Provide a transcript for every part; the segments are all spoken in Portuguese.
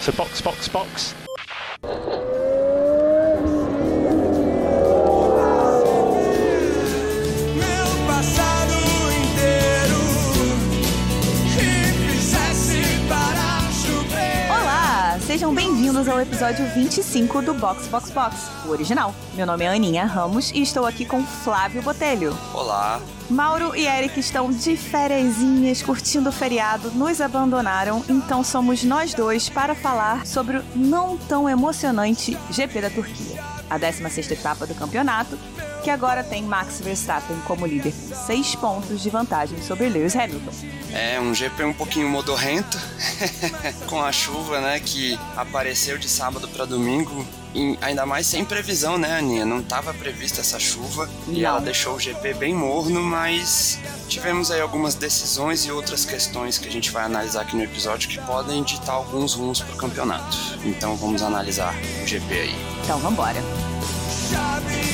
So box, box, box. Bem-vindos ao episódio 25 do Box Box Box, o original. Meu nome é Aninha Ramos e estou aqui com Flávio Botelho. Olá. Mauro e Eric estão de fériasinhas, curtindo o feriado, nos abandonaram, então somos nós dois para falar sobre o não tão emocionante GP da Turquia, a 16ª etapa do campeonato, que agora tem Max Verstappen como líder com 6 pontos de vantagem sobre Lewis Hamilton. É um GP um pouquinho modorrento, com a chuva, né, que apareceu de sábado para domingo, e ainda mais sem previsão, né, Aninha? Não estava prevista essa chuva e Não. ela deixou o GP bem morno, mas tivemos aí algumas decisões e outras questões que a gente vai analisar aqui no episódio que podem ditar alguns rumos para o campeonato. Então vamos analisar o GP aí. Então. Chave, chave.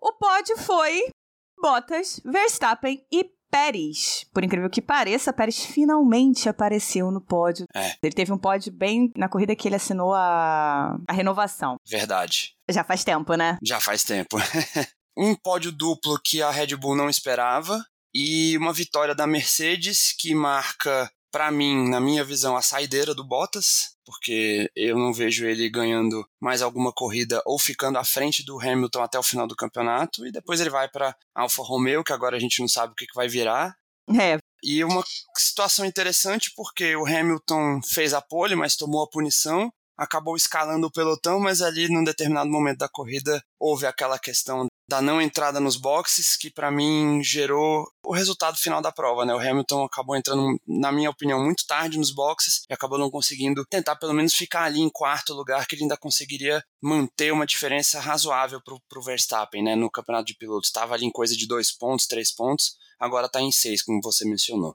O pódio foi Bottas, Verstappen e Pérez. Por incrível que pareça, Pérez finalmente apareceu no pódio. É. Ele teve um pódio bem na corrida que ele assinou a, a renovação. Verdade. Já faz tempo, né? Já faz tempo. um pódio duplo que a Red Bull não esperava e uma vitória da Mercedes que marca, pra mim, na minha visão, a saideira do Bottas, porque eu não vejo ele ganhando mais alguma corrida ou ficando à frente do Hamilton até o final do campeonato. E depois ele vai para Alfa Romeo, que agora a gente não sabe o que, que vai virar. É, E uma situação interessante porque o Hamilton fez a pole, mas tomou a punição, acabou escalando o pelotão, mas ali num determinado momento da corrida houve aquela questão da não entrada nos boxes que para mim gerou o resultado final da prova, né? O Hamilton acabou entrando, na minha opinião, muito tarde nos boxes e acabou não conseguindo tentar pelo menos ficar ali em quarto lugar, que ele ainda conseguiria manter uma diferença razoável pro, pro Verstappen, né? No campeonato de pilotos estava ali em coisa de dois pontos, três pontos, agora tá em seis, como você mencionou.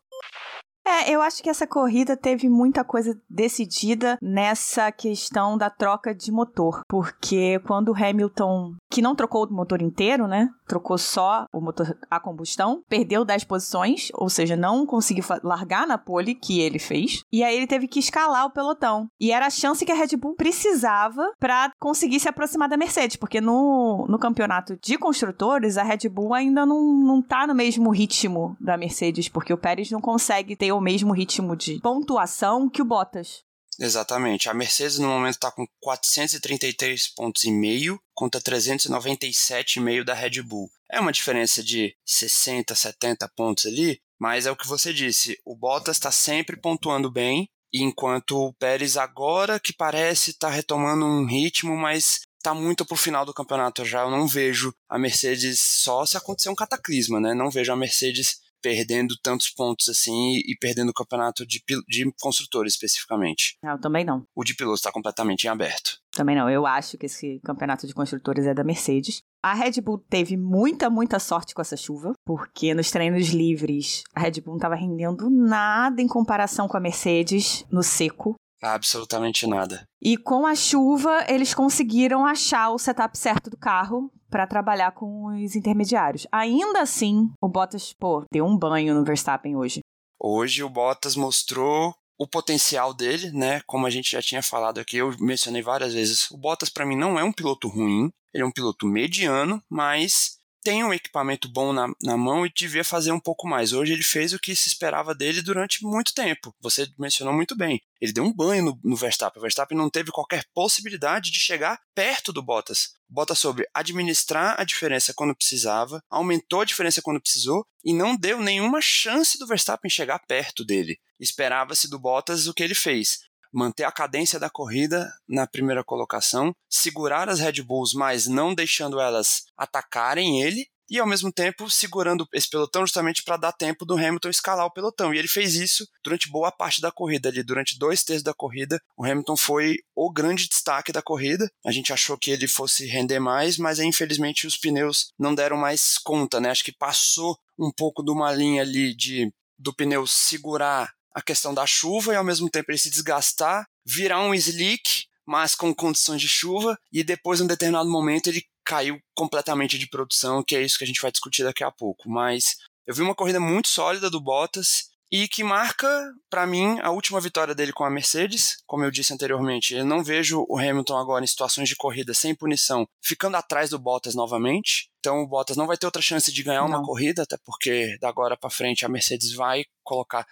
É, eu acho que essa corrida teve muita coisa decidida nessa questão da troca de motor. Porque quando o Hamilton, que não trocou o motor inteiro, né? Trocou só o motor a combustão, perdeu 10 posições, ou seja, não conseguiu largar na pole que ele fez. E aí ele teve que escalar o pelotão. E era a chance que a Red Bull precisava para conseguir se aproximar da Mercedes, porque no, no campeonato de construtores, a Red Bull ainda não, não tá no mesmo ritmo da Mercedes, porque o Pérez não consegue ter o mesmo ritmo de pontuação que o Bottas. Exatamente. A Mercedes no momento está com 433 pontos e meio contra 397,5 da Red Bull. É uma diferença de 60, 70 pontos ali, mas é o que você disse. O Bottas está sempre pontuando bem, enquanto o Pérez agora que parece estar retomando um ritmo, mas está muito pro final do campeonato já. Eu não vejo a Mercedes só se acontecer um cataclisma, né? Não vejo a Mercedes perdendo tantos pontos assim e perdendo o campeonato de, de construtores especificamente. Não, também não. O de pilotos está completamente em aberto. Também não. Eu acho que esse campeonato de construtores é da Mercedes. A Red Bull teve muita, muita sorte com essa chuva, porque nos treinos livres a Red Bull não estava rendendo nada em comparação com a Mercedes no seco. Absolutamente nada. E com a chuva, eles conseguiram achar o setup certo do carro para trabalhar com os intermediários. Ainda assim, o Bottas, pô, deu um banho no Verstappen hoje. Hoje o Bottas mostrou o potencial dele, né? Como a gente já tinha falado aqui, eu mencionei várias vezes. O Bottas para mim não é um piloto ruim, ele é um piloto mediano, mas tem um equipamento bom na, na mão e devia fazer um pouco mais. Hoje ele fez o que se esperava dele durante muito tempo. Você mencionou muito bem. Ele deu um banho no, no Verstappen. O Verstappen não teve qualquer possibilidade de chegar perto do Bottas. Bottas soube administrar a diferença quando precisava, aumentou a diferença quando precisou e não deu nenhuma chance do Verstappen chegar perto dele. Esperava-se do Bottas o que ele fez manter a cadência da corrida na primeira colocação, segurar as Red Bulls, mas não deixando elas atacarem ele, e ao mesmo tempo segurando esse pelotão justamente para dar tempo do Hamilton escalar o pelotão. E ele fez isso durante boa parte da corrida ali, durante dois terços da corrida. O Hamilton foi o grande destaque da corrida. A gente achou que ele fosse render mais, mas aí, infelizmente os pneus não deram mais conta, né? Acho que passou um pouco de uma linha ali de do pneu segurar a questão da chuva e ao mesmo tempo ele se desgastar, virar um slick, mas com condições de chuva, e depois, em um determinado momento, ele caiu completamente de produção, que é isso que a gente vai discutir daqui a pouco. Mas eu vi uma corrida muito sólida do Bottas e que marca, para mim, a última vitória dele com a Mercedes. Como eu disse anteriormente, eu não vejo o Hamilton agora em situações de corrida sem punição, ficando atrás do Bottas novamente. Então o Bottas não vai ter outra chance de ganhar não. uma corrida, até porque da agora para frente a Mercedes vai colocar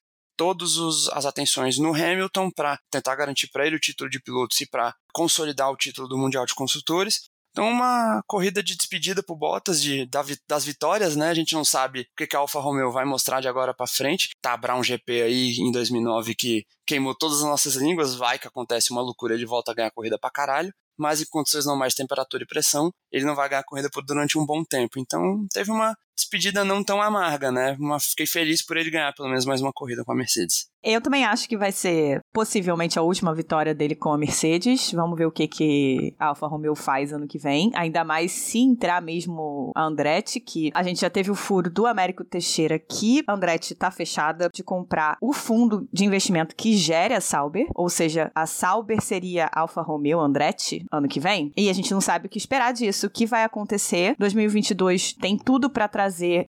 todas as atenções no Hamilton para tentar garantir para ele o título de pilotos e para consolidar o título do Mundial de Construtores. Então, uma corrida de despedida pro Bottas de, das vitórias, né? A gente não sabe o que, que a Alfa Romeo vai mostrar de agora para frente. Tá Brown GP aí em 2009 que queimou todas as nossas línguas, vai que acontece uma loucura, ele volta a ganhar a corrida pra caralho mas em condições normais de temperatura e pressão, ele não vai ganhar a corrida por durante um bom tempo. Então, teve uma despedida não tão amarga, né? Uma, fiquei feliz por ele ganhar pelo menos mais uma corrida com a Mercedes. Eu também acho que vai ser possivelmente a última vitória dele com a Mercedes. Vamos ver o que, que a Alfa Romeo faz ano que vem. Ainda mais se entrar mesmo a Andretti, que a gente já teve o furo do Américo Teixeira, que a Andretti tá fechada de comprar o fundo de investimento que gere a Sauber. Ou seja, a Sauber seria Alfa Romeo Andretti ano que vem. E a gente não sabe o que esperar disso. O que vai acontecer? 2022 tem tudo para trazer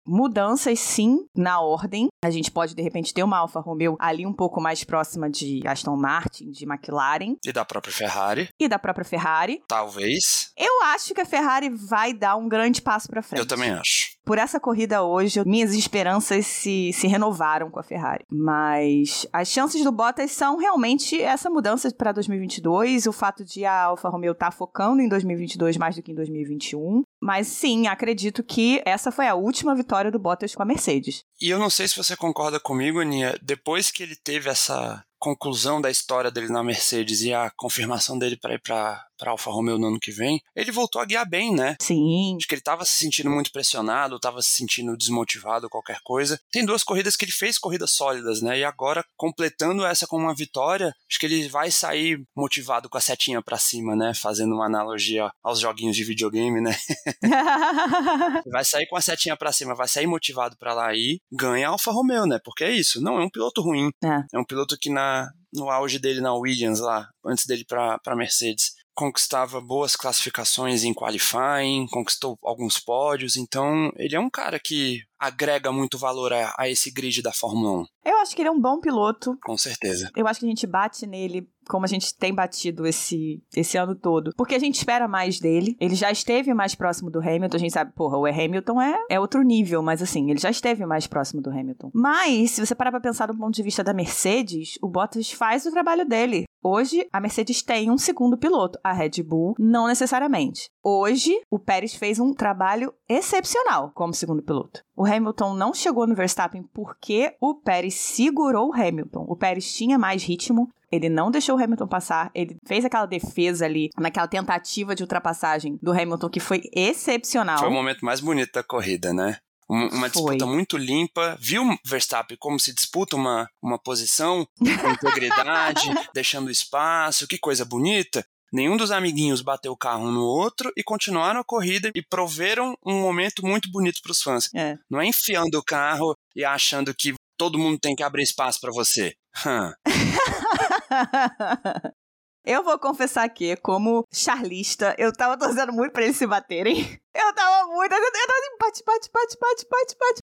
mudanças sim na ordem. A gente pode de repente ter uma Alfa Romeo ali um pouco mais próxima de Aston Martin, de McLaren e da própria Ferrari. E da própria Ferrari. Talvez. Eu acho que a Ferrari vai dar um grande passo para frente. Eu também acho. Por essa corrida hoje, minhas esperanças se, se renovaram com a Ferrari. Mas as chances do Bottas são realmente essa mudança para 2022, o fato de a Alfa Romeo estar tá focando em 2022 mais do que em 2021. Mas sim, acredito que essa foi a última vitória do Bottas com a Mercedes. E eu não sei se você concorda comigo, Aninha, depois que ele teve essa conclusão da história dele na Mercedes e a confirmação dele para ir para para Alfa Romeo no ano que vem, ele voltou a guiar bem, né? Sim. Acho que ele estava se sentindo muito pressionado, estava se sentindo desmotivado, qualquer coisa. Tem duas corridas que ele fez corridas sólidas, né? E agora, completando essa com uma vitória, acho que ele vai sair motivado com a setinha para cima, né? Fazendo uma analogia aos joguinhos de videogame, né? vai sair com a setinha para cima, vai sair motivado para lá e ganha a Alfa Romeo, né? Porque é isso, não é um piloto ruim. É, é um piloto que na, no auge dele na Williams lá, antes dele para Mercedes, conquistava boas classificações em qualifying, conquistou alguns pódios, então ele é um cara que agrega muito valor a, a, esse grid da Fórmula 1. Eu acho que ele é um bom piloto. Com certeza. Eu acho que a gente bate nele como a gente tem batido esse, esse ano todo. Porque a gente espera mais dele. Ele já esteve mais próximo do Hamilton. A gente sabe, porra, o Hamilton é, é outro nível, mas assim, ele já esteve mais próximo do Hamilton. Mas, se você parar pra pensar do ponto de vista da Mercedes, o Bottas faz o trabalho dele. Hoje, a Mercedes tem um segundo piloto, a Red Bull, não necessariamente. Hoje, o Pérez fez um trabalho excepcional como segundo piloto. O Hamilton não chegou no Verstappen porque o Pérez segurou o Hamilton. O Pérez tinha mais ritmo, ele não deixou o Hamilton passar, ele fez aquela defesa ali, naquela tentativa de ultrapassagem do Hamilton que foi excepcional. Foi o momento mais bonito da corrida, né? Uma, disputa muito limpa. Viu Verstappen como se disputa uma, uma posição com integridade, deixando espaço, que coisa bonita. Nenhum dos amiguinhos bateu o carro um no outro e continuaram a corrida e proveram um momento muito bonito para os fãs. É. Não é enfiando o carro e achando que todo mundo tem que abrir espaço para você. Hum. Eu vou confessar que, como charlista, eu tava torcendo muito pra eles se baterem. Eu tava muito. Eu tava assim, bate, bate, bate, bate, bate, bate.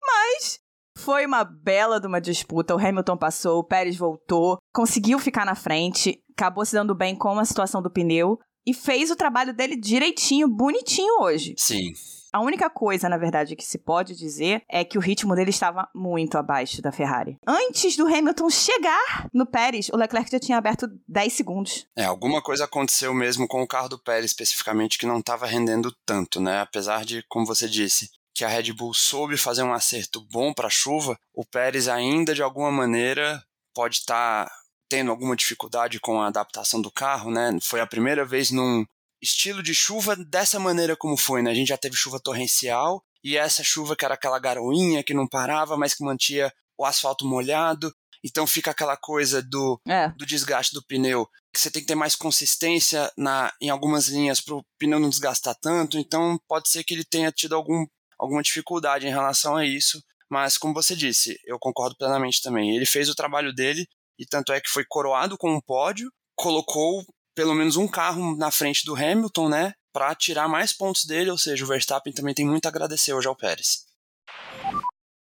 Mas foi uma bela de uma disputa. O Hamilton passou, o Pérez voltou, conseguiu ficar na frente, acabou se dando bem com a situação do pneu e fez o trabalho dele direitinho, bonitinho hoje. Sim. A única coisa, na verdade, que se pode dizer é que o ritmo dele estava muito abaixo da Ferrari. Antes do Hamilton chegar no Pérez, o Leclerc já tinha aberto 10 segundos. É, alguma coisa aconteceu mesmo com o carro do Pérez especificamente que não estava rendendo tanto, né? Apesar de, como você disse, que a Red Bull soube fazer um acerto bom para a chuva, o Pérez ainda de alguma maneira pode estar tá tendo alguma dificuldade com a adaptação do carro, né? Foi a primeira vez num estilo de chuva dessa maneira como foi, né? A gente já teve chuva torrencial e essa chuva que era aquela garoinha que não parava, mas que mantinha o asfalto molhado. Então fica aquela coisa do, é. do desgaste do pneu, que você tem que ter mais consistência na, em algumas linhas para o pneu não desgastar tanto. Então pode ser que ele tenha tido algum, alguma dificuldade em relação a isso. Mas como você disse, eu concordo plenamente também. Ele fez o trabalho dele e tanto é que foi coroado com um pódio, colocou pelo menos um carro na frente do Hamilton, né? para tirar mais pontos dele, ou seja, o Verstappen também tem muito a agradecer hoje ao Pérez.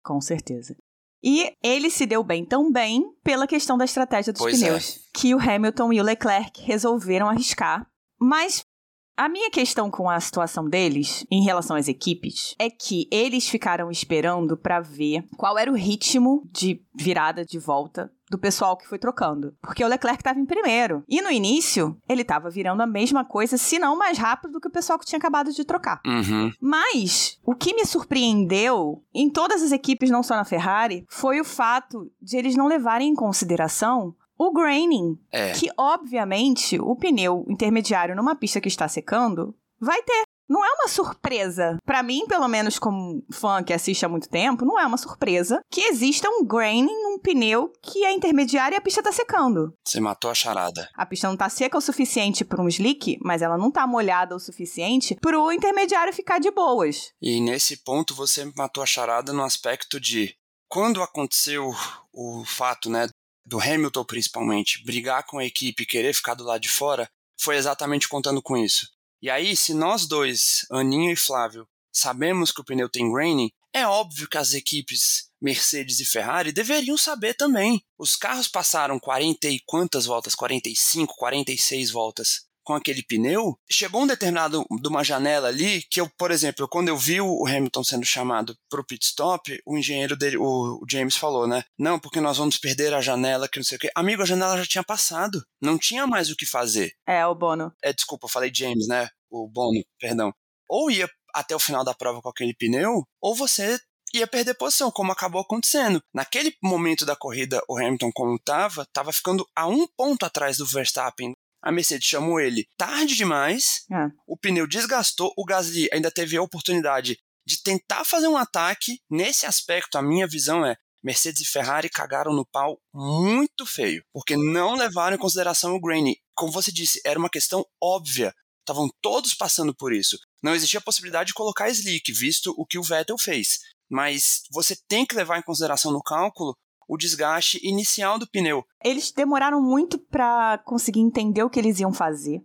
Com certeza. E ele se deu bem tão bem pela questão da estratégia dos Pois é. pneus, que o Hamilton e o Leclerc resolveram arriscar. Mas a minha questão com a situação deles, em relação às equipes, é que eles ficaram esperando pra ver qual era o ritmo de virada de volta do pessoal que foi trocando. Porque o Leclerc estava em primeiro. E no início, ele estava virando a mesma coisa, se não mais rápido do que o pessoal que tinha acabado de trocar. Uhum. Mas o que me surpreendeu em todas as equipes, não só na Ferrari, foi o fato de eles não levarem em consideração o graining, É. que obviamente o pneu intermediário numa pista que está secando vai ter. Não é uma surpresa. Pra mim, pelo menos como fã que assiste há muito tempo, não é uma surpresa que exista um graining num pneu que é intermediário e a pista tá secando. Você matou a charada. A pista não tá seca o suficiente para um slick, mas ela não tá molhada o suficiente pro intermediário ficar de boas. E nesse ponto você matou a charada no aspecto de quando aconteceu o fato, né, do Hamilton principalmente brigar com a equipe e querer ficar do lado de fora, foi exatamente contando com isso. E aí, se nós dois, Aninho e Flávio, sabemos que o pneu tem graining, é óbvio que as equipes Mercedes e Ferrari deveriam saber também. Os carros passaram 40 e quantas voltas? 45, 46 voltas com aquele pneu. Chegou um determinado de uma janela ali que eu, por exemplo, quando eu vi o Hamilton sendo chamado pro pit stop, o engenheiro dele, o, o James falou, né? Não, porque nós vamos perder a janela, que não sei o quê. Amigo, a janela já tinha passado. Não tinha mais o que fazer. É, o Bono. É, desculpa, eu falei James, né? O Bono, perdão. Ou ia até o final da prova com aquele pneu, ou você ia perder posição, como acabou acontecendo. Naquele momento da corrida, o Hamilton, como estava, estava ficando a um ponto atrás do Verstappen. A Mercedes chamou ele tarde demais, É. o pneu desgastou, o Gasly ainda teve a oportunidade de tentar fazer um ataque. Nesse aspecto, a minha visão é Mercedes e Ferrari cagaram no pau muito feio, porque não levaram em consideração o Granny. Como você disse, era uma questão óbvia. Estavam todos passando por isso. Não existia a possibilidade de colocar slick, visto o que o Vettel fez. Mas você tem que levar em consideração no cálculo o desgaste inicial do pneu. Eles demoraram muito pra conseguir entender o que eles iam fazer.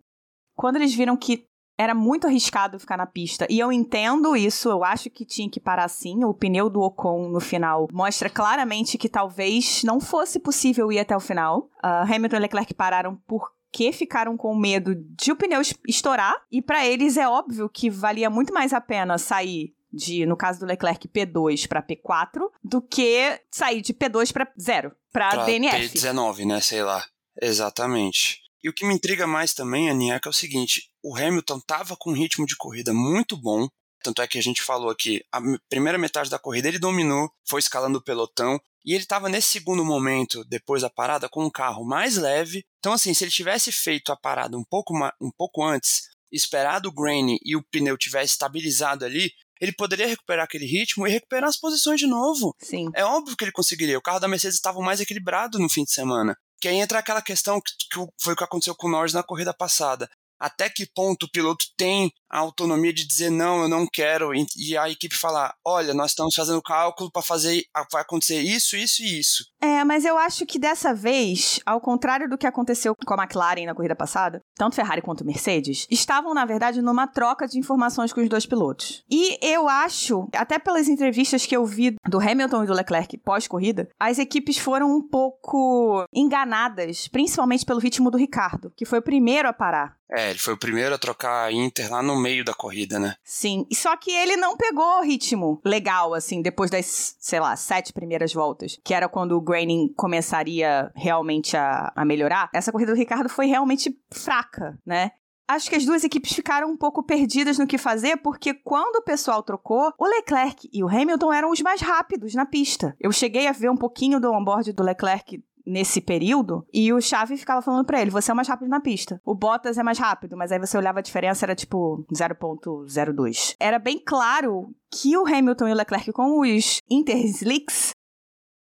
Quando eles viram que era muito arriscado ficar na pista, e eu entendo isso, eu acho que tinha que parar sim. O pneu do Ocon no final mostra claramente que talvez não fosse possível ir até o final. Ah, Hamilton e Leclerc pararam porque ficaram com medo de o pneu es- estourar, e pra eles é óbvio que valia muito mais a pena sair de, no caso do Leclerc, P2 pra P4, do que sair de P2 pra zero, Pra DNF. P19, né? Sei lá. Exatamente. E o que me intriga mais também, Aninha, é que é o seguinte: o Hamilton tava com um ritmo de corrida muito bom. Tanto é que a gente falou aqui, a me- primeira metade da corrida ele dominou, foi escalando o pelotão, e ele estava nesse segundo momento, depois da parada, com um carro mais leve. Então, assim, se ele tivesse feito a parada um pouco, um pouco antes, esperado o grain e o pneu tivesse estabilizado ali, ele poderia recuperar aquele ritmo e recuperar as posições de novo. Sim. É óbvio que ele conseguiria. O carro da Mercedes estava mais equilibrado no fim de semana. Que aí entra aquela questão que, que foi o que aconteceu com o Norris na corrida passada. Até que ponto o piloto tem a autonomia de dizer não, eu não quero, e, a equipe falar: olha, nós estamos fazendo cálculo para fazer, vai acontecer isso, isso e isso. É, mas eu acho que dessa vez, ao contrário do que aconteceu com a McLaren na corrida passada, tanto Ferrari quanto Mercedes estavam, na verdade, numa troca de informações com os dois pilotos. E eu acho, até pelas entrevistas que eu vi do Hamilton e do Leclerc pós-corrida, as equipes foram um pouco enganadas, principalmente pelo ritmo do Ricardo, que foi o primeiro a parar. É, ele foi o primeiro a trocar a Inter lá no meio da corrida, né? Sim, e só que ele não pegou o ritmo legal, assim, depois das, sei lá, sete primeiras voltas, que era quando o graining começaria realmente a, a melhorar. Essa corrida do Ricardo foi realmente fraca, né? Acho que as duas equipes ficaram um pouco perdidas no que fazer, porque quando o pessoal trocou, o Leclerc e o Hamilton eram os mais rápidos na pista. Eu cheguei a ver um pouquinho do onboard do Leclerc nesse período e o Chave ficava falando pra ele: você é o mais rápido na pista. O Bottas é mais rápido, mas aí você olhava a diferença era tipo 0.02. Era bem claro que o Hamilton e o Leclerc com os Interslicks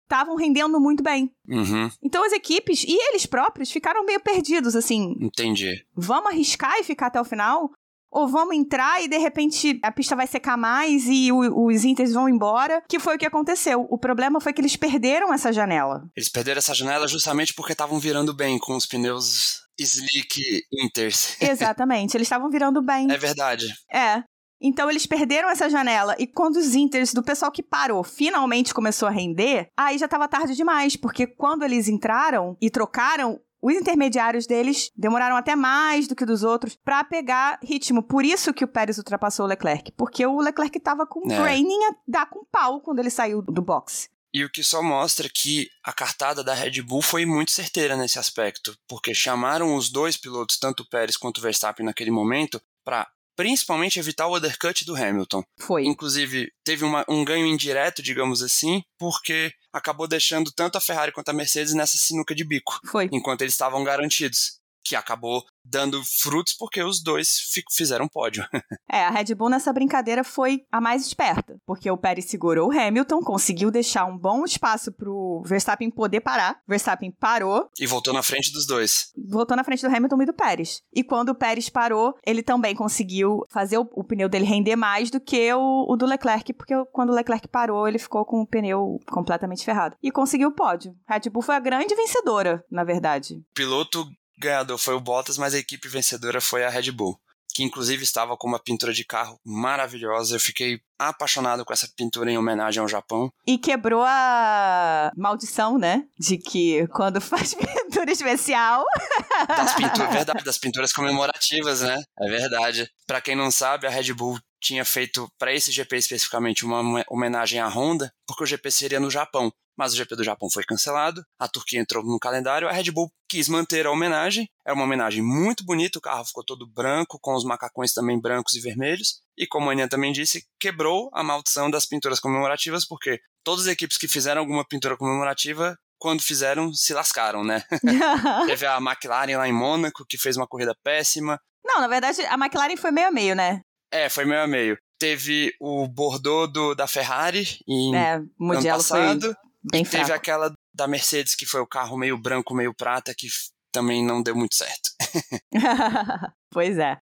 estavam rendendo muito bem. Uhum, Então as equipes e eles próprios ficaram meio perdidos assim, entendi. vamos arriscar e ficar até o final? Ou vamos entrar e de repente a pista vai secar mais e o- os Inters vão embora? Que foi o que aconteceu. O problema foi que eles perderam essa janela. Eles perderam essa janela justamente porque estavam virando bem com os pneus Slick Inters. Exatamente, eles estavam virando bem. É verdade. É. Então eles perderam essa janela e quando os Inters do pessoal que parou finalmente começou a render, aí já tava tarde demais, porque quando eles entraram e trocaram os intermediários deles demoraram até mais do que dos outros para pegar ritmo. Por isso que o Pérez ultrapassou o Leclerc, porque o Leclerc tava com É. training a dar com pau quando ele saiu do box. E o que só mostra que a cartada da Red Bull foi muito certeira nesse aspecto, porque chamaram os dois pilotos, tanto o Pérez quanto o Verstappen naquele momento, para principalmente evitar o undercut do Hamilton. Foi. Inclusive, teve uma- um ganho indireto, digamos assim, porque acabou deixando tanto a Ferrari quanto a Mercedes nessa sinuca de bico, Foi. enquanto eles estavam garantidos. Que acabou dando frutos porque os dois fi- fizeram pódio. É, a Red Bull nessa brincadeira foi a mais esperta, porque o Pérez segurou o Hamilton, conseguiu deixar um bom espaço pro Verstappen poder parar. Verstappen parou, e voltou na frente dos dois. voltou na frente do Hamilton e do Pérez. E quando o Pérez parou, ele também conseguiu fazer o, o pneu dele render mais do que o, o do Leclerc, porque quando o Leclerc parou, ele ficou com o pneu completamente ferrado. E conseguiu o pódio. Red Bull foi a grande vencedora, na verdade. Piloto ganhador foi o Bottas, mas a equipe vencedora foi a Red Bull. Que inclusive estava com uma pintura de carro maravilhosa. Eu fiquei apaixonado com essa pintura em homenagem ao Japão. E quebrou a maldição, né? De que quando faz pintura especial. Das pinturas, verdade, das pinturas comemorativas, né? É verdade. Pra quem não sabe, a Red Bull tinha feito para esse GP especificamente uma homenagem à Honda, porque o GP seria no Japão. Mas o GP do Japão foi cancelado, a Turquia entrou no calendário, a Red Bull quis manter a homenagem. Era uma homenagem muito bonita, o carro ficou todo branco, com os macacões também brancos e vermelhos. E como a Aninha também disse, quebrou a maldição das pinturas comemorativas, porque todas as equipes que fizeram alguma pintura comemorativa, quando fizeram, se lascaram, né? Teve a McLaren lá em Mônaco, que fez uma corrida péssima. Não, na verdade, a McLaren foi meio a meio, né? É, foi meio a meio. Teve o Bordeaux do, da Ferrari em É, ano foi passado. bem Teve aquela da Mercedes, que foi o carro meio branco, meio prata, que também não deu muito certo. pois é.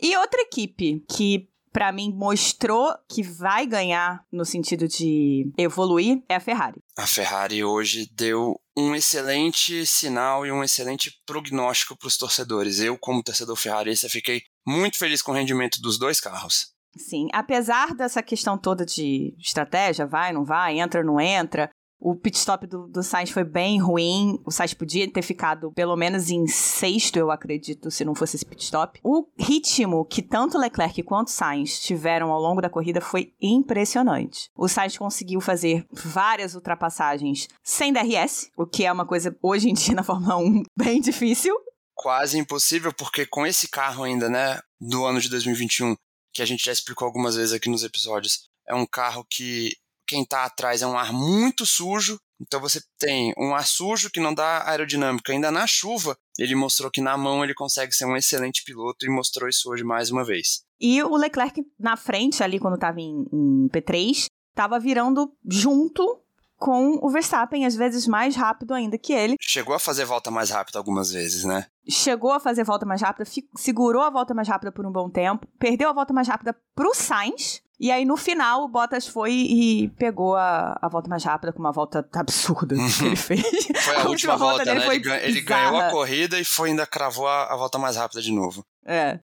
E outra equipe que, pra mim, mostrou que vai ganhar no sentido de evoluir é a Ferrari. A Ferrari hoje deu um excelente sinal e um excelente prognóstico para os torcedores. Eu, como torcedor ferrarista, fiquei muito feliz com o rendimento dos dois carros. Sim, apesar dessa questão toda de estratégia, vai, não vai, entra, não entra, o pit stop do, do Sainz foi bem ruim. O Sainz podia ter ficado pelo menos em sexto, eu acredito, se não fosse esse pit stop. O ritmo que tanto Leclerc quanto Sainz tiveram ao longo da corrida foi impressionante. O Sainz conseguiu fazer várias ultrapassagens sem DRS, o que é uma coisa hoje em dia na Fórmula 1 bem difícil. Quase impossível, porque com esse carro ainda, né, do ano de 2021, que a gente já explicou algumas vezes aqui nos episódios, é um carro que quem tá atrás é um ar muito sujo. Então você tem um ar sujo que não dá aerodinâmica. Ainda na chuva, ele mostrou que na mão ele consegue ser um excelente piloto e mostrou isso hoje mais uma vez. E o Leclerc na frente, ali quando tava em, em P3, tava virando junto com o Verstappen, às vezes mais rápido ainda que ele. Chegou a fazer volta mais rápida algumas vezes, né? Chegou a fazer volta mais rápida, segurou a volta mais rápida por um bom tempo, perdeu a volta mais rápida pro Sainz. E aí, no final, o Bottas foi e pegou a, a volta mais rápida com uma volta absurda que ele fez. Foi a, última volta, dele né? foi Ele, ele ganhou a corrida e foi ainda cravou a, a volta mais rápida de novo. É.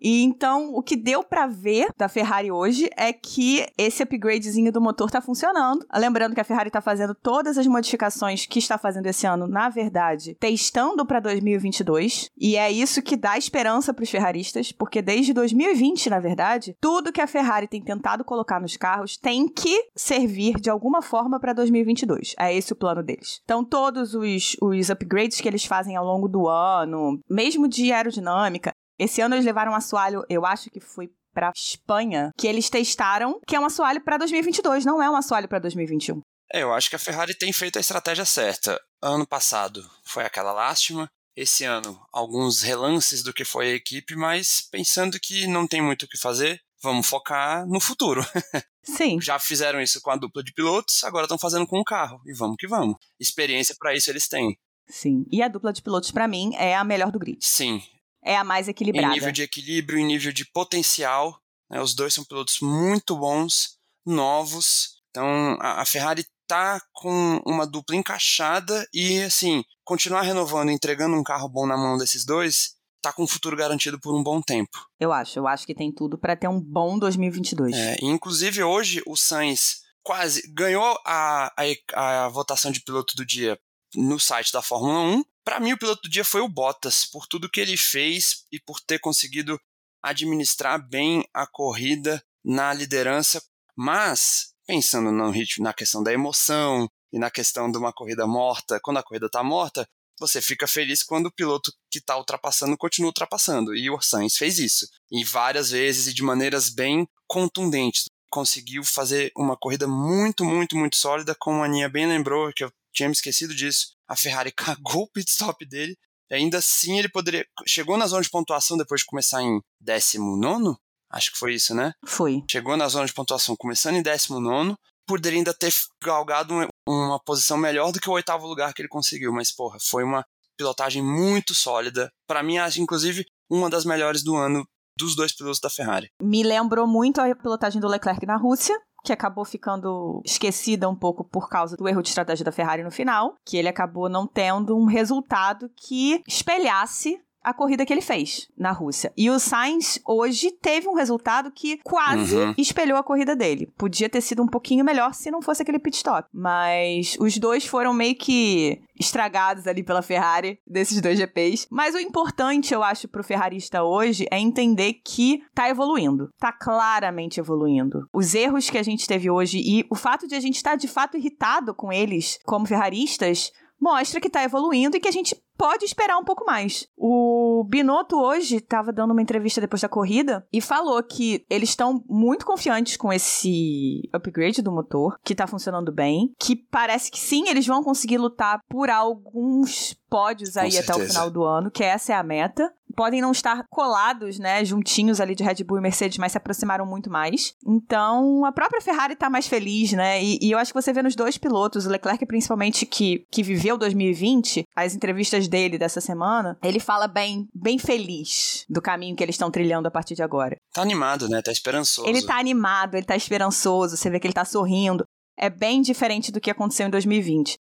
E então, o que deu pra ver da Ferrari hoje é que esse upgradezinho do motor tá funcionando. Lembrando que a Ferrari tá fazendo todas as modificações que está fazendo esse ano, na verdade, testando pra 2022. E é isso que dá esperança pros ferraristas, porque desde 2020, na verdade, tudo que a Ferrari tem tentado colocar nos carros tem que servir de alguma forma pra 2022. É esse o plano deles. Então, todos os, os upgrades que eles fazem ao longo do ano, mesmo de aerodinâmica, esse ano eles levaram um assoalho, eu acho que foi pra Espanha, que eles testaram, que é um assoalho pra 2022, não é um assoalho pra 2021. É, eu acho que a Ferrari tem feito a estratégia certa. Ano passado foi aquela lástima. Esse ano, alguns relances do que foi a equipe, mas pensando que não tem muito o que fazer, vamos focar no futuro. Sim, Já fizeram isso com a dupla de pilotos, agora estão fazendo com o carro. E vamos que vamos. Experiência para isso eles têm. sim. E a dupla de pilotos, pra mim, é a melhor do grid. Sim, É a mais em equilibrada. nível de equilíbrio, em nível de potencial. né, os dois são pilotos muito bons, novos. Então a, a Ferrari tá com uma dupla encaixada e, assim, continuar renovando, entregando um carro bom na mão desses dois, tá com um futuro garantido por um bom tempo. Eu acho, eu acho que tem tudo para ter um bom 2022. É, inclusive hoje o Sainz quase ganhou a, a, a votação de piloto do dia no site da Fórmula 1. Para mim, o piloto do dia foi o Bottas, por tudo que ele fez e por ter conseguido administrar bem a corrida na liderança. Mas, pensando no ritmo, na questão da emoção e na questão de uma corrida morta, quando a corrida está morta, você fica feliz quando o piloto que está ultrapassando continua ultrapassando. E o Sainz fez isso. E várias vezes e de maneiras bem contundentes. Conseguiu fazer uma corrida muito, muito, muito sólida, como a Aninha bem lembrou, que eu tinha me esquecido disso. A Ferrari cagou o pit stop dele. E ainda assim ele poderia. Chegou na zona de pontuação depois de começar em 19. Acho que foi isso, né? Foi. Chegou na zona de pontuação começando em 19. Poderia ainda ter galgado uma posição melhor do que o oitavo lugar que ele conseguiu. Mas, porra, foi uma pilotagem muito sólida. Para mim, acho, inclusive, uma das melhores do ano dos dois pilotos da Ferrari. Me lembrou muito a pilotagem do Leclerc na Rússia, que acabou ficando esquecida um pouco por causa do erro de estratégia da Ferrari no final, que ele acabou não tendo um resultado que espelhasse a corrida que ele fez na Rússia. E o Sainz hoje teve um resultado que quase uhum. espelhou a corrida dele. Podia ter sido um pouquinho melhor se não fosse aquele pit stop. Mas os dois foram meio que estragados ali pela Ferrari desses dois GPs. Mas o importante, eu acho, pro ferrarista hoje é entender que tá evoluindo. Tá claramente evoluindo. Os erros que a gente teve hoje e o fato de a gente estar tá, de fato irritado com eles como ferraristas mostra que tá evoluindo e que a gente pode esperar um pouco mais. O Binotto hoje estava dando uma entrevista depois da corrida e falou que eles estão muito confiantes com esse upgrade do motor, que tá funcionando bem, que parece que sim, eles vão conseguir lutar por alguns pódios aí até o final do ano, que essa é a meta podem não estar colados, né, juntinhos ali de Red Bull e Mercedes, mas se aproximaram muito mais. Então, a própria Ferrari tá mais feliz, né? E, e, eu acho que você vê nos dois pilotos, o Leclerc principalmente que, que viveu 2020, as entrevistas dele dessa semana, ele fala bem, bem feliz do caminho que eles estão trilhando a partir de agora. Tá animado, né? Tá esperançoso. Ele tá animado, ele tá esperançoso, você vê que ele tá sorrindo. É bem diferente do que aconteceu em 2020.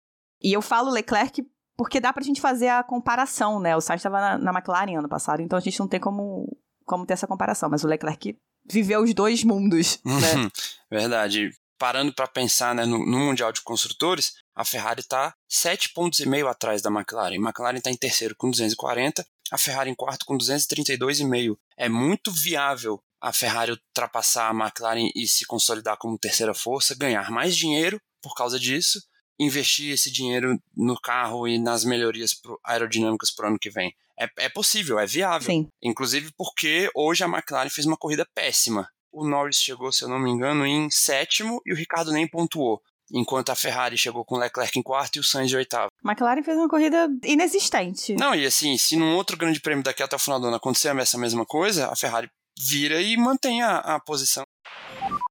E eu falo Leclerc porque dá pra gente fazer a comparação, né? O Sainz estava na, na McLaren ano passado, então a gente não tem como, como ter essa comparação, mas o Leclerc viveu os dois mundos, né? Verdade. Parando para pensar né, no, no, Mundial de Construtores, a Ferrari está sete pontos e meio atrás da McLaren. A McLaren está em terceiro com 240, a Ferrari em quarto com 232,5. É muito viável a Ferrari ultrapassar a McLaren e se consolidar como terceira força, ganhar mais dinheiro por causa disso investir esse dinheiro no carro e nas melhorias aerodinâmicas para o ano que vem. É, é possível, é viável. Sim. Inclusive porque hoje a McLaren fez uma corrida péssima. O Norris chegou, se eu não me engano, em sétimo e o Ricardo nem pontuou. Enquanto a Ferrari chegou com o Leclerc em quarto e o Sainz em oitavo. McLaren fez uma corrida inexistente. Não, e assim, se num outro grande prêmio daqui até o final do ano acontecer essa mesma coisa, a Ferrari vira e mantém a, a posição.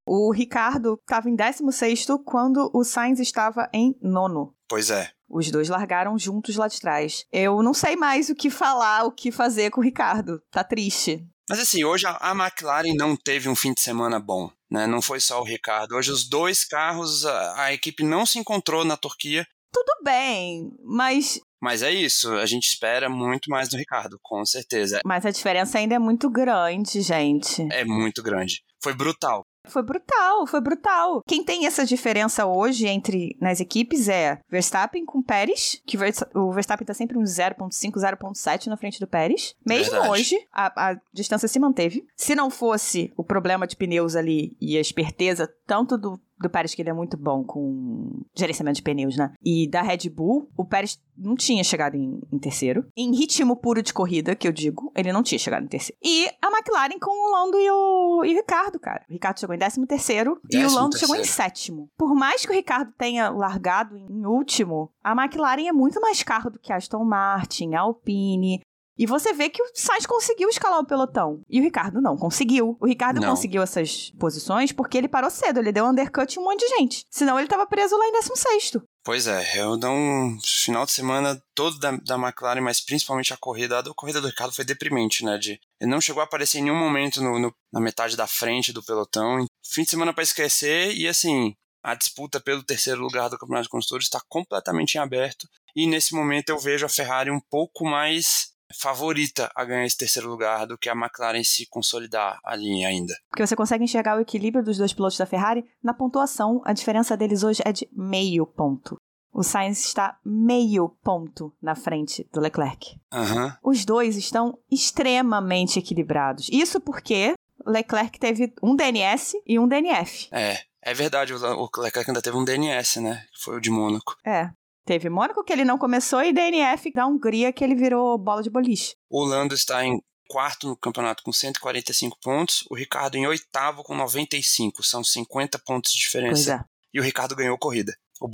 O Ricardo estava em 16 quando o Sainz estava em nono. Pois é. Os dois largaram juntos lá de trás. Eu não sei mais o que falar, o que fazer com o Ricardo. Tá triste. Mas assim, hoje a McLaren não teve um fim de semana bom. Né? Não foi só o Ricardo. Hoje os dois carros, a, a equipe não se encontrou na Turquia. Tudo bem, mas mas é isso, a gente espera muito mais do Ricardo, com certeza. Mas a diferença ainda é muito grande, gente. É muito grande. Foi brutal. Foi brutal, foi brutal. Quem tem essa diferença hoje entre nas equipes é Verstappen com Pérez, que o Verstappen tá sempre uns 0.5, 0.7 na frente do Pérez. Mesmo Verdade. hoje, a, a distância se manteve. Se não fosse o problema de pneus ali e a esperteza tanto do do Pérez, que ele é muito bom com gerenciamento de pneus, né? E da Red Bull, o Pérez não tinha chegado em, em, terceiro. Em ritmo puro de corrida, que eu digo, ele não tinha chegado em terceiro. E a McLaren com o Lando e o, e o Ricardo, cara. O Ricardo chegou em décimo terceiro décimo e o Lando terceiro. chegou em sétimo. Por mais que o Ricardo tenha largado em último, a McLaren é muito mais carro do que a Aston Martin, a Alpine, e você vê que o Sainz conseguiu escalar o pelotão. E o Ricardo não conseguiu. O Ricardo não. conseguiu essas posições porque ele parou cedo. Ele deu undercut em um monte de gente. Senão ele tava preso lá em 16. Pois é, eu dou um final de semana todo da, da McLaren, mas principalmente a corrida. A corrida do Ricardo foi deprimente, né? De, ele não chegou a aparecer em nenhum momento no, no, na metade da frente do pelotão. Fim de semana para esquecer e assim, A disputa pelo terceiro lugar do Campeonato de Construtores está completamente em aberto e nesse momento eu vejo a Ferrari um pouco mais favorita a ganhar esse terceiro lugar do que a McLaren se consolidar ali ainda. Porque você consegue enxergar o equilíbrio dos dois pilotos da Ferrari na pontuação. A diferença deles hoje é de meio ponto. O Sainz está meio ponto na frente do Leclerc. Uhum. Os dois estão extremamente equilibrados. Isso porque Leclerc teve um DNS e um DNF. É, é verdade, o Leclerc ainda teve um DNS, né? Que foi o de Mônaco. É. Teve Mônaco que ele não começou e DNF da Hungria que ele virou bola de boliche. O Lando está em quarto no campeonato com 145 pontos, o Ricardo em oitavo com 95, são 50 pontos de diferença. Pois é. E o Ricardo ganhou corrida. O,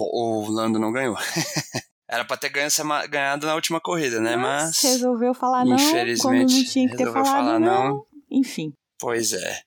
o Lando não ganhou. Era pra ter ganho, ganhado na última corrida, né? Mas. Resolveu falar não. Quando não tinha que ter falado falar não. não. Enfim. Pois é.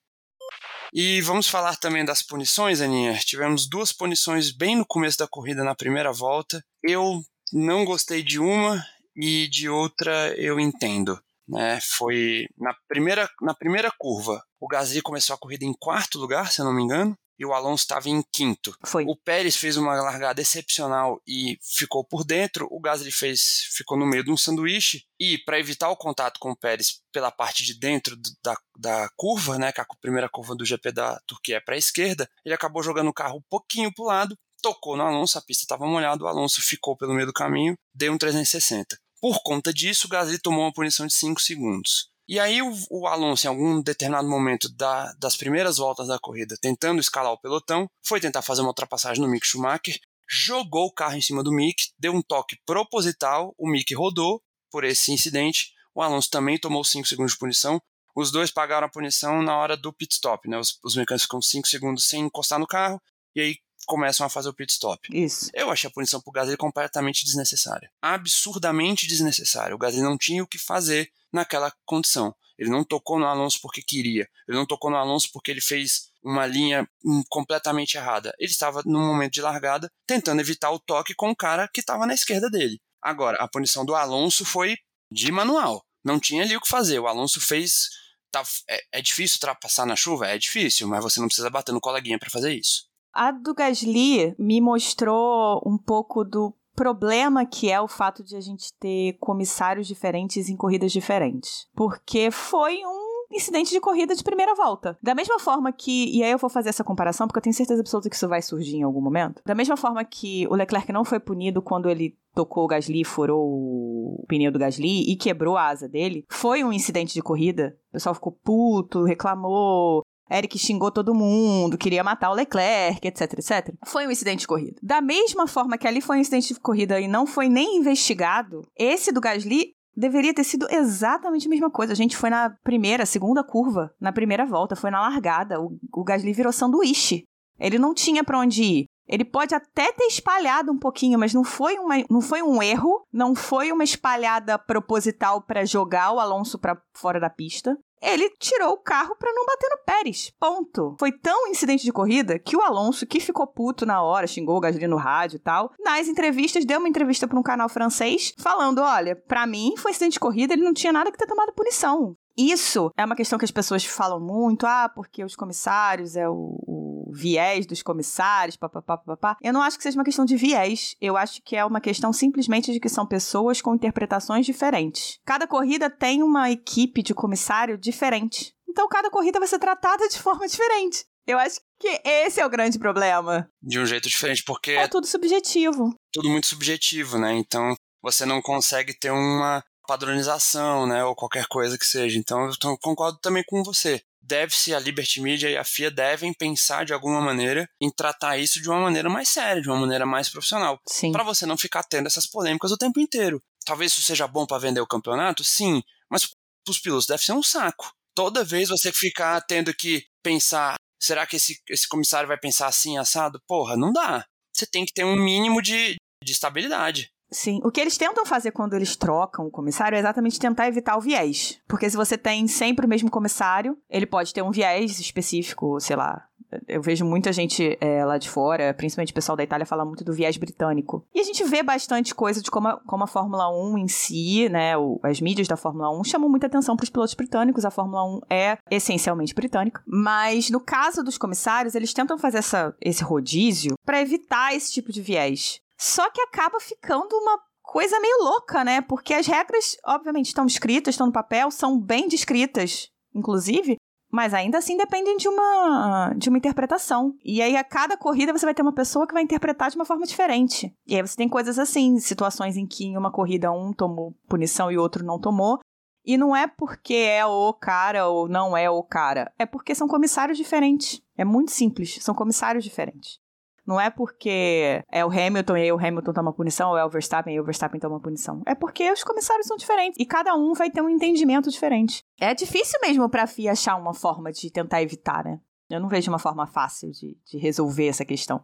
E vamos falar também das punições, Aninha. Tivemos duas punições bem no começo da corrida, na primeira volta. Eu não gostei de uma e de outra eu entendo. Né? Foi na primeira, na primeira curva. O Gasly começou a corrida em quarto lugar, se eu não me engano e o Alonso estava em quinto. Foi. O Pérez fez uma largada excepcional e ficou por dentro. O Gasly fez, ficou no meio de um sanduíche e para evitar o contato com o Pérez pela parte de dentro da, da curva, né, que a primeira curva do GP da Turquia é para a esquerda, ele acabou jogando o carro um pouquinho para o lado, tocou no Alonso, a pista estava molhada, o Alonso ficou pelo meio do caminho, deu um 360. Por conta disso, o Gasly tomou uma punição de 5 segundos. E aí o, o, Alonso, em algum determinado momento da, das primeiras voltas da corrida, tentando escalar o pelotão, foi tentar fazer uma ultrapassagem no Mick Schumacher, jogou o carro em cima do Mick, deu um toque proposital, o Mick rodou por esse incidente, o Alonso também tomou 5 segundos de punição, os dois pagaram a punição na hora do pit stop, né? Os, os mecânicos ficam 5 segundos sem encostar no carro, e aí começam a fazer o pit stop. Isso. Eu achei a punição pro Gasly completamente desnecessária. Absurdamente desnecessária. O Gasly não tinha o que fazer naquela condição. Ele não tocou no Alonso porque queria. Ele não tocou no Alonso porque ele fez uma linha hum, completamente errada. Ele estava no momento de largada tentando evitar o toque com o cara que estava na esquerda dele. Agora, a punição do Alonso foi de manual. Não tinha ali o que fazer. O Alonso fez. Tá, é, é difícil ultrapassar na chuva? É difícil, mas você não precisa bater no coleguinha para fazer isso. A do Gasly me mostrou um pouco do problema que é o fato de a gente ter comissários diferentes em corridas diferentes. Porque foi um incidente de corrida de primeira volta. Da mesma forma que, e aí eu vou fazer essa comparação porque eu tenho certeza absoluta que isso vai surgir em algum momento. Da mesma forma que o Leclerc não foi punido quando ele tocou o Gasly, furou o pneu do Gasly e quebrou a asa dele, foi um incidente de corrida. O pessoal ficou puto, reclamou, Eric xingou todo mundo, queria matar o Leclerc, etc, etc. Foi um incidente de corrida. Da mesma forma que ali foi um incidente de corrida e não foi nem investigado, esse do Gasly deveria ter sido exatamente a mesma coisa. A gente foi na primeira, segunda curva, na primeira volta, foi na largada. O, o Gasly virou sanduíche. Ele não tinha para onde ir. Ele pode até ter espalhado um pouquinho, mas não foi, uma, não foi um erro, não foi uma espalhada proposital para jogar o Alonso para fora da pista ele tirou o carro para não bater no Pérez. Ponto. Foi tão incidente de corrida que o Alonso, que ficou puto na hora, xingou o Gasly no rádio e tal, nas entrevistas, deu uma entrevista para um canal francês falando: olha, para mim foi incidente de corrida, ele não tinha nada que ter tomado punição. Isso é uma questão que as pessoas falam muito, ah, porque os comissários é o, o viés dos comissários, papapá, papapá. Eu não acho que seja uma questão de viés, eu acho que é uma questão simplesmente de que são pessoas com interpretações diferentes. Cada corrida tem uma equipe de comissário diferente. Então cada corrida vai ser tratada de forma diferente. Eu acho que esse é o grande problema. De um jeito diferente, porque. É tudo subjetivo. Tudo muito subjetivo, né? Então você não consegue ter uma padronização, né, ou qualquer coisa que seja. Então eu concordo também com você. Deve-se a Liberty Media e a FIA devem pensar de alguma maneira em tratar isso de uma maneira mais séria, de uma maneira mais profissional, para você não ficar tendo essas polêmicas o tempo inteiro. Talvez isso seja bom para vender o campeonato, sim, mas para os pilotos deve ser um saco. Toda vez você ficar tendo que pensar, será que esse, esse comissário vai pensar assim assado? Porra, não dá. Você tem que ter um mínimo de, de estabilidade. Sim, o que eles tentam fazer quando eles trocam o comissário é exatamente tentar evitar o viés. Porque se você tem sempre o mesmo comissário, ele pode ter um viés específico, sei lá, Eu vejo muita gente é, lá de fora, principalmente o pessoal da Itália, falar muito do viés britânico. E a gente vê bastante coisa de como a, como a Fórmula 1 em si, né, o, as mídias da Fórmula 1 chamam muita atenção para os pilotos britânicos. A Fórmula 1 é essencialmente britânica. Mas no caso dos comissários, eles tentam fazer essa, esse rodízio para evitar esse tipo de viés. Só que acaba ficando uma coisa meio louca, né? Porque as regras, obviamente, estão escritas, estão no papel, são bem descritas, inclusive, mas ainda assim dependem de uma, de uma interpretação. E aí, a cada corrida, você vai ter uma pessoa que vai interpretar de uma forma diferente. E aí você tem coisas assim, situações em que em uma corrida um tomou punição e outro não tomou. E não é porque é o cara ou não é o cara. É porque são comissários diferentes. É muito simples. São comissários diferentes. Não é porque é o Hamilton e aí o Hamilton toma punição, ou é o Verstappen e o Verstappen toma punição. É porque os comissários são diferentes e cada um vai ter um entendimento diferente. É difícil mesmo pra FIA achar uma forma de tentar evitar, né? Eu não vejo uma forma fácil de, de resolver essa questão.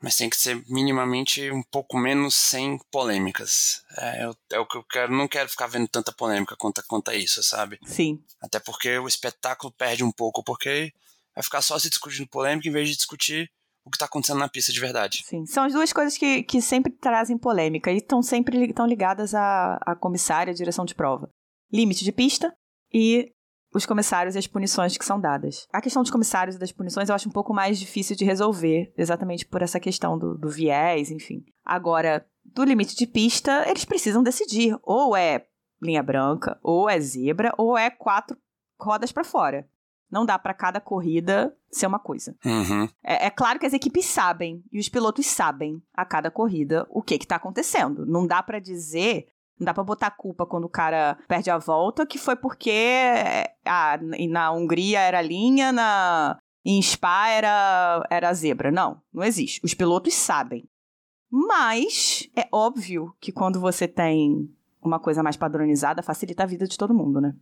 Mas tem que ser minimamente um pouco menos sem polêmicas. É, eu, é o que eu quero. Não quero ficar vendo tanta polêmica quanto, quanto a isso, sabe? Sim. Até porque o espetáculo perde um pouco, porque vai ficar só se discutindo polêmica em vez de discutir o que está acontecendo na pista de verdade. Sim, são as duas coisas que, que sempre trazem polêmica e estão sempre estão ligadas à, à comissária, à direção de prova. Limite de pista e os comissários e as punições que são dadas. A questão dos comissários e das punições eu acho um pouco mais difícil de resolver, exatamente por essa questão do, do viés, enfim. Agora, do limite de pista, eles precisam decidir. Ou é linha branca, ou é zebra, ou é quatro rodas para fora. Não dá para cada corrida ser uma coisa. Uhum. É, é, claro que as equipes sabem e os pilotos sabem a cada corrida o que que tá acontecendo. Não dá para dizer, não dá para botar culpa quando o cara perde a volta que foi porque ah, na Hungria era linha, na em Spa era era zebra. Não, não existe. Os pilotos sabem. Mas é óbvio que quando você tem uma coisa mais padronizada, facilita a vida de todo mundo, né?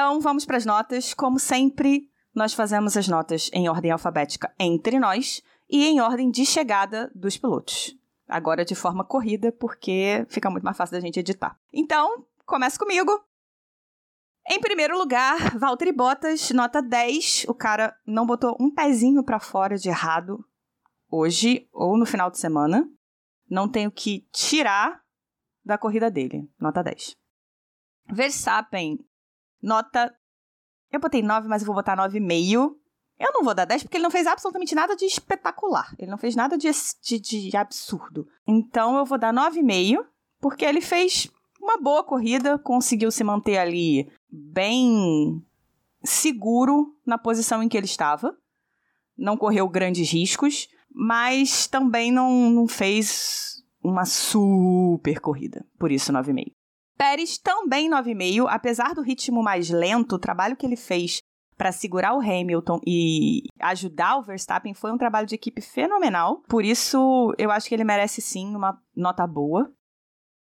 Então, vamos para as notas. Como sempre, nós fazemos as notas em ordem alfabética entre nós e em ordem de chegada dos pilotos. Agora de forma corrida, porque fica muito mais fácil da gente editar. Então, comece comigo. Em primeiro lugar, Valtteri Bottas, nota 10. O cara não botou um pezinho para fora de errado hoje ou no final de semana. Não tenho que tirar da corrida dele. Nota 10. Verstappen, Nota. Eu botei 9, mas eu vou botar 9,5. Eu não vou dar 10 porque ele não fez absolutamente nada de espetacular. Ele não fez nada de, de, de absurdo. Então eu vou dar 9,5 porque ele fez uma boa corrida, conseguiu se manter ali bem seguro na posição em que ele estava. Não correu grandes riscos, mas também não, não fez uma super corrida. Por isso, 9,5. Pérez também 9,5, apesar do ritmo mais lento, o trabalho que ele fez para segurar o Hamilton e ajudar o Verstappen foi um trabalho de equipe fenomenal. Por isso, eu acho que ele merece sim uma nota boa.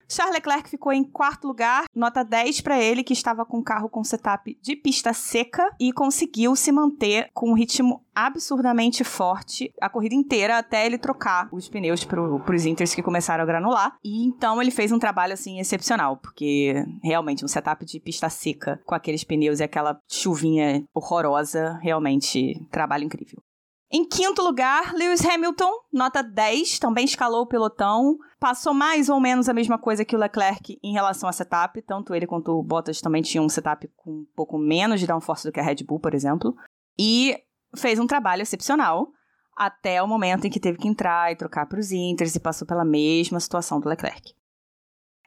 Charles Leclerc ficou em quarto lugar, nota 10 para ele, que estava com o carro com setup de pista seca e conseguiu se manter com um ritmo absurdamente forte a corrida inteira até ele trocar os pneus para os Inters que começaram a granular. E então ele fez um trabalho assim excepcional, porque realmente um setup de pista seca com aqueles pneus e aquela chuvinha horrorosa, realmente trabalho incrível. Em quinto lugar, Lewis Hamilton, nota 10, também escalou o pelotão. Passou mais ou menos a mesma coisa que o Leclerc em relação a setup. Tanto ele quanto o Bottas também tinham um setup com um pouco menos de downforce do que a Red Bull, por exemplo. E fez um trabalho excepcional até o momento em que teve que entrar e trocar para os Inters e passou pela mesma situação do Leclerc.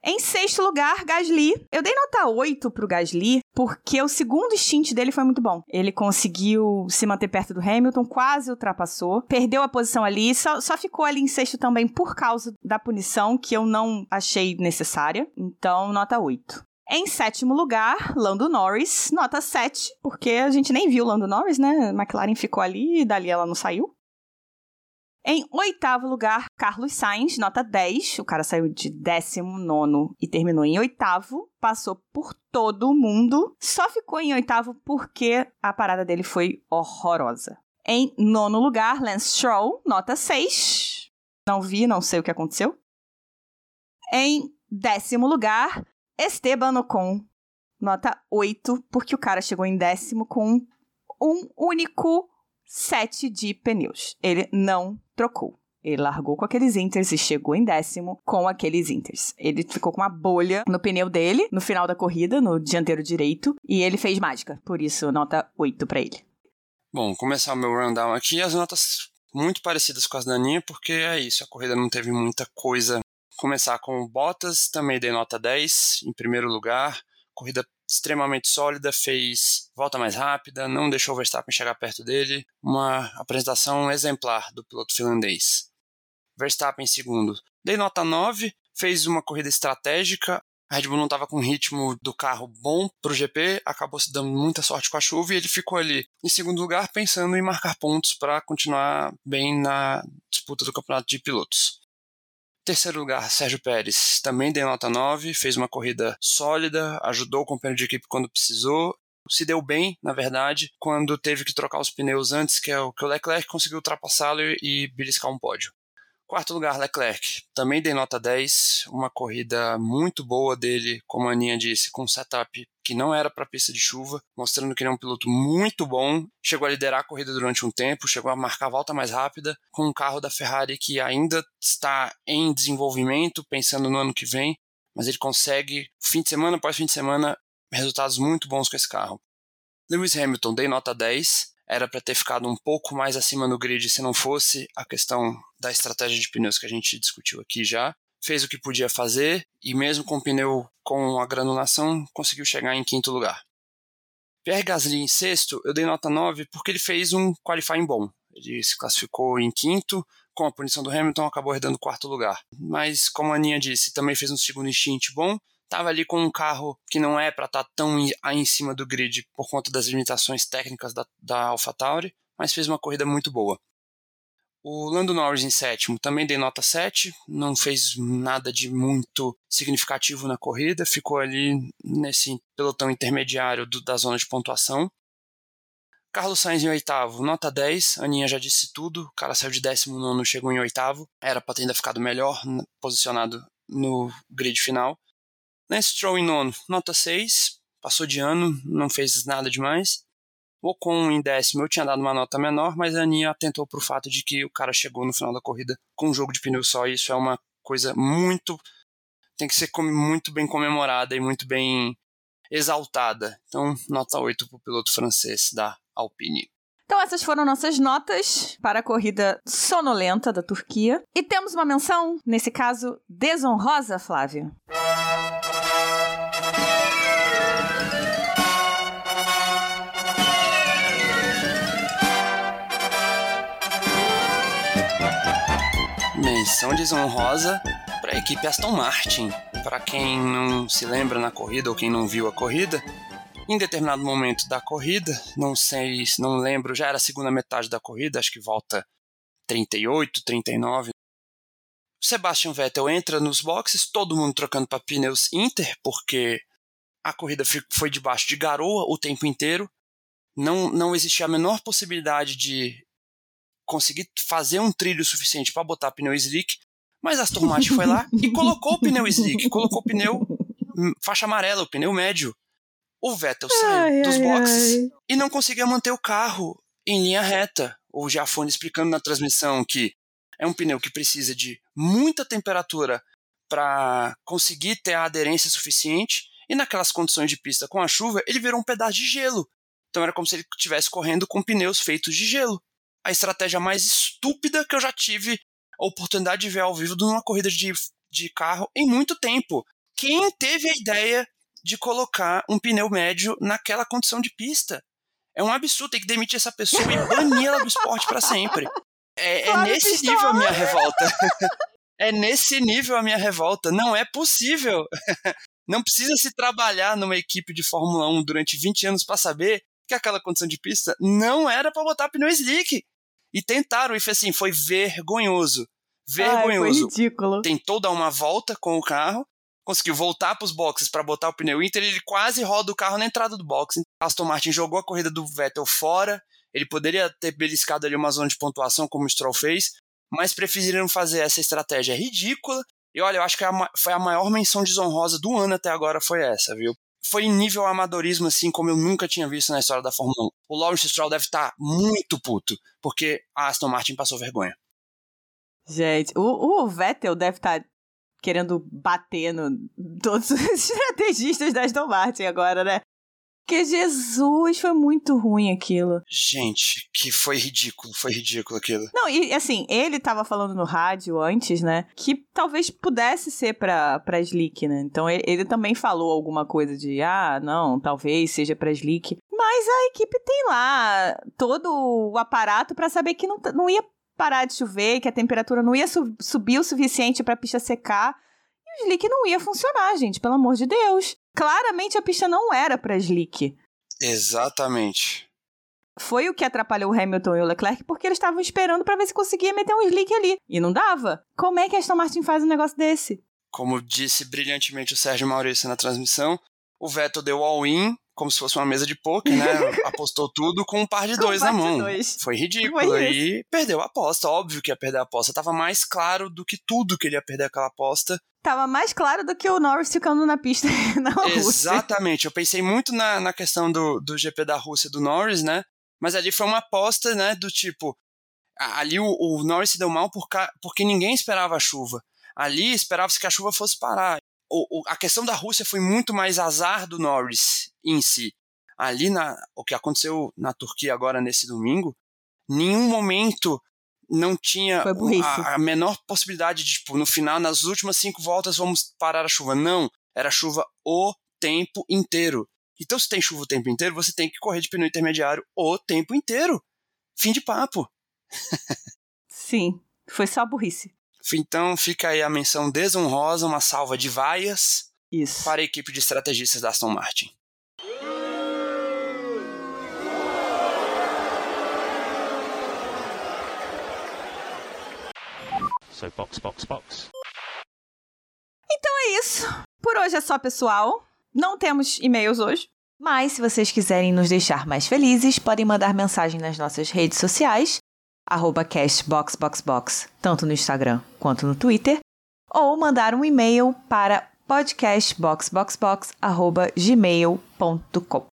Em sexto lugar, Gasly. Eu dei nota 8 pro Gasly, porque o segundo stint dele foi muito bom. Ele conseguiu se manter perto do Hamilton, quase ultrapassou, perdeu a posição ali, só, só ficou ali em sexto também por causa da punição, que eu não achei necessária. Então, nota 8. Em sétimo lugar, Lando Norris, nota 7, porque a gente nem viu Lando Norris, né? McLaren ficou ali e dali ela não saiu. Em oitavo lugar, Carlos Sainz, nota 10. O cara saiu de décimo nono e terminou em oitavo. Passou por todo mundo. Só ficou em oitavo porque a parada dele foi horrorosa. Em nono lugar, Lance Stroll, nota 6. Não vi, não sei o que aconteceu. Em décimo lugar, Esteban Ocon, nota 8, porque o cara chegou em décimo com um único set de pneus. Ele não trocou. Ele largou com aqueles inters e chegou em décimo com aqueles inters. Ele ficou com uma bolha no pneu dele, no final da corrida, no dianteiro direito, e ele fez mágica. Por isso, nota 8 para ele. Bom, começar o meu rundown aqui, as notas muito parecidas com as da Aninha, porque é isso, a corrida não teve muita coisa. Começar com o Bottas, também dei nota 10, em primeiro lugar. Corrida extremamente sólida, fez volta mais rápida, não deixou o Verstappen chegar perto dele. Uma apresentação exemplar do piloto finlandês. Verstappen em segundo. Dei nota 9, fez uma corrida estratégica. A Red Bull não estava com ritmo do carro bom para o GP, acabou se dando muita sorte com a chuva e ele ficou ali em segundo lugar pensando em marcar pontos para continuar bem na disputa do campeonato de pilotos. Terceiro lugar, Sérgio Pérez, também deu nota 9, fez uma corrida sólida, ajudou o companheiro de equipe quando precisou, se deu bem, na verdade, quando teve que trocar os pneus antes, que é o Leclerc conseguiu ultrapassá-lo e beliscar um pódio. Quarto lugar, Leclerc. Também dei nota 10. Uma corrida muito boa dele, como a Aninha disse, com um setup que não era para pista de chuva, mostrando que ele é um piloto muito bom. Chegou a liderar a corrida durante um tempo, chegou a marcar a volta mais rápida, com um carro da Ferrari que ainda está em desenvolvimento, pensando no ano que vem, mas ele consegue, fim de semana após fim de semana, resultados muito bons com esse carro. Lewis Hamilton, dei nota 10 era para ter ficado um pouco mais acima no grid se não fosse a questão da estratégia de pneus que a gente discutiu aqui já. Fez o que podia fazer e, mesmo com o pneu com a granulação, conseguiu chegar em quinto lugar. Pierre Gasly em sexto, eu dei nota 9 porque ele fez um qualifying bom. Ele se classificou em quinto, com a punição do Hamilton, acabou herdando quarto lugar. Mas, como a Aninha disse, também fez um segundo instinto bom estava ali com um carro que não é para estar tá tão aí em cima do grid por conta das limitações técnicas da, da AlphaTauri, mas fez uma corrida muito boa. O Lando Norris em sétimo também dei nota 7, não fez nada de muito significativo na corrida, ficou ali nesse pelotão intermediário do, da zona de pontuação. Carlos Sainz em oitavo, nota 10, Aninha já disse tudo, o cara saiu de décimo nono, chegou em oitavo, era para ter ainda ficado melhor posicionado no grid final. Lance Stroll em nono, nota 6, passou de ano, não fez nada demais. Ocon em décimo, eu tinha dado uma nota menor, mas a Aninha atentou para o fato de que o cara chegou no final da corrida com um jogo de pneu só, e isso é uma coisa muito. tem que ser muito bem comemorada e muito bem exaltada. Então, nota 8 para o piloto francês da Alpine. Então, essas foram nossas notas para a corrida sonolenta da Turquia. E temos uma menção, nesse caso, desonrosa, Flávio. Menção desonrosa para a equipe Aston Martin. Para quem não se lembra na corrida ou quem não viu a corrida, em determinado momento da corrida, não sei, não lembro, já era a segunda metade da corrida, acho que volta 38, 39. Sebastian Vettel entra nos boxes, todo mundo trocando para pneus Inter, porque a corrida foi debaixo de garoa o tempo inteiro. Não, não existia a menor possibilidade de conseguir fazer um trilho suficiente para botar pneu slick, mas Aston Martin foi lá e colocou o pneu slick, colocou o pneu hum, faixa amarela, o pneu médio. O Vettel saiu ai, dos boxes ai. e não conseguia manter o carro em linha reta. O Giafone explicando na transmissão que é um pneu que precisa de muita temperatura para conseguir ter a aderência suficiente e naquelas condições de pista com a chuva ele virou um pedaço de gelo. Então era como se ele estivesse correndo com pneus feitos de gelo a estratégia mais estúpida que eu já tive a oportunidade de ver ao vivo numa corrida de, de carro em muito tempo. Quem teve a ideia de colocar um pneu médio naquela condição de pista? É um absurdo, tem que demitir essa pessoa e banir ela do esporte para sempre. É, é nesse nível a minha revolta. é nesse nível a minha revolta. Não é possível. Não precisa se trabalhar numa equipe de Fórmula 1 durante 20 anos para saber que aquela condição de pista não era para botar pneu slick. E tentaram, e foi assim, foi vergonhoso. Vergonhoso. Ai, foi ridículo. Tentou dar uma volta com o carro, conseguiu voltar para os boxes para botar o pneu Inter, ele quase roda o carro na entrada do box. Aston Martin jogou a corrida do Vettel fora, ele poderia ter beliscado ali uma zona de pontuação como o Stroll fez, mas preferiram fazer essa estratégia ridícula. E olha, eu acho que a, foi a maior menção desonrosa do ano até agora foi essa, viu? Foi nível amadorismo, assim, como eu nunca tinha visto na história da Fórmula 1. O Lawrence Stroll deve estar muito puto, porque a Aston Martin passou vergonha. Gente, o, o Vettel deve estar querendo bater no todos os estrategistas da Aston Martin agora, né? Porque Jesus, foi muito ruim aquilo. Gente, que foi ridículo, foi ridículo aquilo. Não, e assim, ele tava falando no rádio antes, né? Que talvez pudesse ser pra, pra Slick, né? Então ele, ele também falou alguma coisa de, ah, não, talvez seja pra Slick. Mas a equipe tem lá todo o aparato para saber que não, não ia parar de chover, que a temperatura não ia su subir o suficiente pra pista secar. Slick não ia funcionar, gente, pelo amor de Deus. Claramente a pista não era pra Slick. Exatamente. Foi o que atrapalhou o Hamilton e o Leclerc porque eles estavam esperando para ver se conseguia meter um slick ali. E não dava. Como é que a Aston Martin faz um negócio desse? Como disse brilhantemente o Sérgio Maurício na transmissão, o Vettel deu all-in, como se fosse uma mesa de poker, né? Apostou tudo com um par de dois um na par de mão. dois. Foi ridículo. Foi e perdeu a aposta. Óbvio que ia perder a aposta. Tava mais claro do que tudo que ele ia perder aquela aposta. Tava mais claro do que o Norris ficando na pista na Rússia. Exatamente. Eu pensei muito na, na questão do, do GP da Rússia do Norris, né? Mas ali foi uma aposta, né? Do tipo. Ali o, o Norris se deu mal por porque ninguém esperava a chuva. Ali esperava-se que a chuva fosse parar. O, o- a questão da Rússia foi muito mais azar do Norris em si. Ali, na, o que aconteceu na Turquia agora nesse domingo, nenhum momento não tinha a, a menor possibilidade de, tipo, no final, nas últimas cinco voltas, vamos parar a chuva. Não, era chuva o tempo inteiro. Então, se tem chuva o tempo inteiro, você tem que correr de pneu intermediário o tempo inteiro. Fim de papo. Sim, foi só burrice. Então, fica aí a menção desonrosa, uma salva de vaias Isso. para a equipe de estrategistas da Aston Martin. So box, box, box. É isso. Por hoje é só, pessoal. Não temos e-mails hoje. Mas se vocês quiserem nos deixar mais felizes, podem mandar mensagem nas nossas redes sociais, arroba castboxboxbox, tanto no Instagram quanto no Twitter, ou mandar um e-mail para podcastboxboxbox.gmail.com.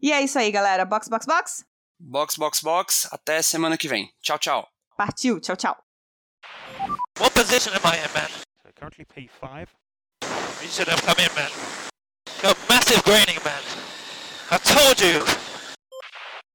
E é isso aí, galera. Box, box, box. Box, box, box. Até semana que vem. Tchau, tchau. Partiu. Tchau, tchau. What position am I in, man? So currently P5. You should have come in, man. Got massive graining, man. I told you.